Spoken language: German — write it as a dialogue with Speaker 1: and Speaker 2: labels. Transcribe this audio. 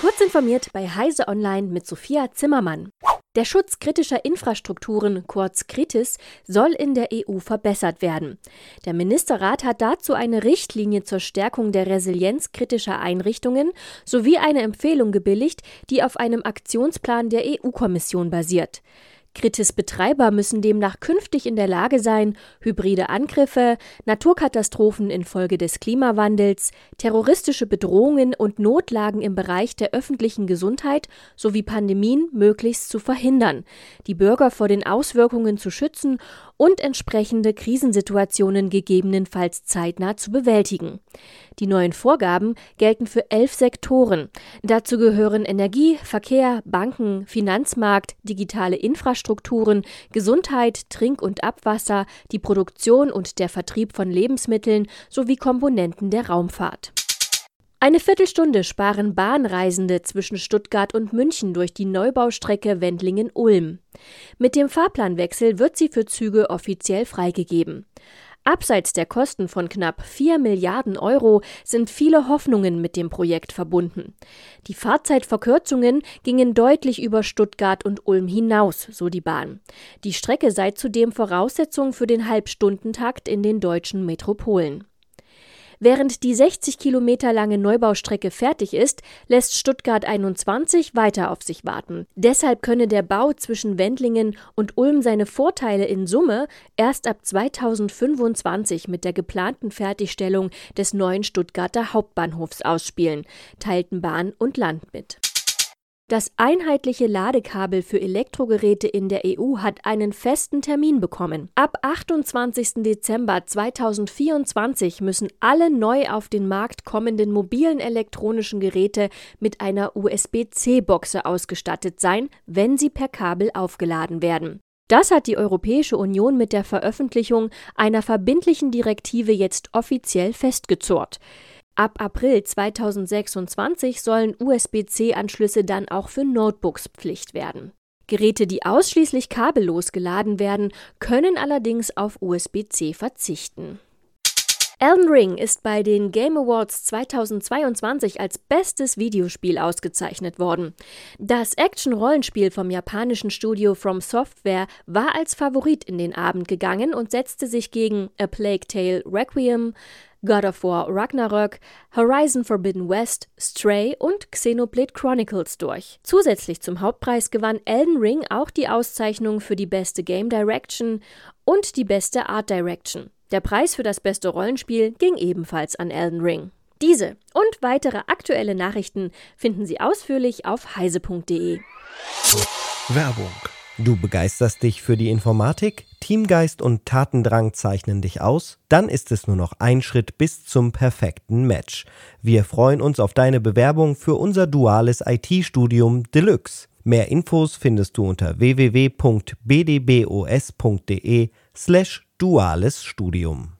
Speaker 1: Kurz informiert bei Heise Online mit Sophia Zimmermann. Der Schutz kritischer Infrastrukturen, kurz Kritis, soll in der EU verbessert werden. Der Ministerrat hat dazu eine Richtlinie zur Stärkung der Resilienz kritischer Einrichtungen sowie eine Empfehlung gebilligt, die auf einem Aktionsplan der EU-Kommission basiert. Kritis-Betreiber müssen demnach künftig in der Lage sein, hybride Angriffe, Naturkatastrophen infolge des Klimawandels, terroristische Bedrohungen und Notlagen im Bereich der öffentlichen Gesundheit sowie Pandemien möglichst zu verhindern, die Bürger vor den Auswirkungen zu schützen und entsprechende Krisensituationen gegebenenfalls zeitnah zu bewältigen. Die neuen Vorgaben gelten für elf Sektoren. Dazu gehören Energie, Verkehr, Banken, Finanzmarkt, digitale Infrastrukturen, Gesundheit, Trink- und Abwasser, die Produktion und der Vertrieb von Lebensmitteln sowie Komponenten der Raumfahrt. Eine Viertelstunde sparen Bahnreisende zwischen Stuttgart und München durch die Neubaustrecke Wendlingen-Ulm. Mit dem Fahrplanwechsel wird sie für Züge offiziell freigegeben. Abseits der Kosten von knapp 4 Milliarden Euro sind viele Hoffnungen mit dem Projekt verbunden. Die Fahrzeitverkürzungen gingen deutlich über Stuttgart und Ulm hinaus, so die Bahn. Die Strecke sei zudem Voraussetzung für den Halbstundentakt in den deutschen Metropolen. Während die 60 Kilometer lange Neubaustrecke fertig ist, lässt Stuttgart 21 weiter auf sich warten. Deshalb könne der Bau zwischen Wendlingen und Ulm seine Vorteile in Summe erst ab 2025 mit der geplanten Fertigstellung des neuen Stuttgarter Hauptbahnhofs ausspielen, teilten Bahn und Land mit. Das einheitliche Ladekabel für Elektrogeräte in der EU hat einen festen Termin bekommen. Ab 28. Dezember 2024 müssen alle neu auf den Markt kommenden mobilen elektronischen Geräte mit einer USB-C-Boxe ausgestattet sein, wenn sie per Kabel aufgeladen werden. Das hat die Europäische Union mit der Veröffentlichung einer verbindlichen Direktive jetzt offiziell festgezurrt. Ab April 2026 sollen USB-C-Anschlüsse dann auch für Notebooks Pflicht werden. Geräte, die ausschließlich kabellos geladen werden, können allerdings auf USB-C verzichten. Elden Ring ist bei den Game Awards 2022 als bestes Videospiel ausgezeichnet worden. Das Action-Rollenspiel vom japanischen Studio From Software war als Favorit in den Abend gegangen und setzte sich gegen A Plague Tale Requiem, God of War Ragnarök, Horizon Forbidden West, Stray und Xenoblade Chronicles durch. Zusätzlich zum Hauptpreis gewann Elden Ring auch die Auszeichnung für die beste Game Direction und die beste Art Direction. Der Preis für das beste Rollenspiel ging ebenfalls an Elden Ring. Diese und weitere aktuelle Nachrichten finden Sie ausführlich auf heise.de.
Speaker 2: Werbung. Du begeisterst dich für die Informatik? Teamgeist und Tatendrang zeichnen dich aus? Dann ist es nur noch ein Schritt bis zum perfekten Match. Wir freuen uns auf deine Bewerbung für unser duales IT-Studium Deluxe. Mehr Infos findest du unter www.bdbos.de slash duales Studium.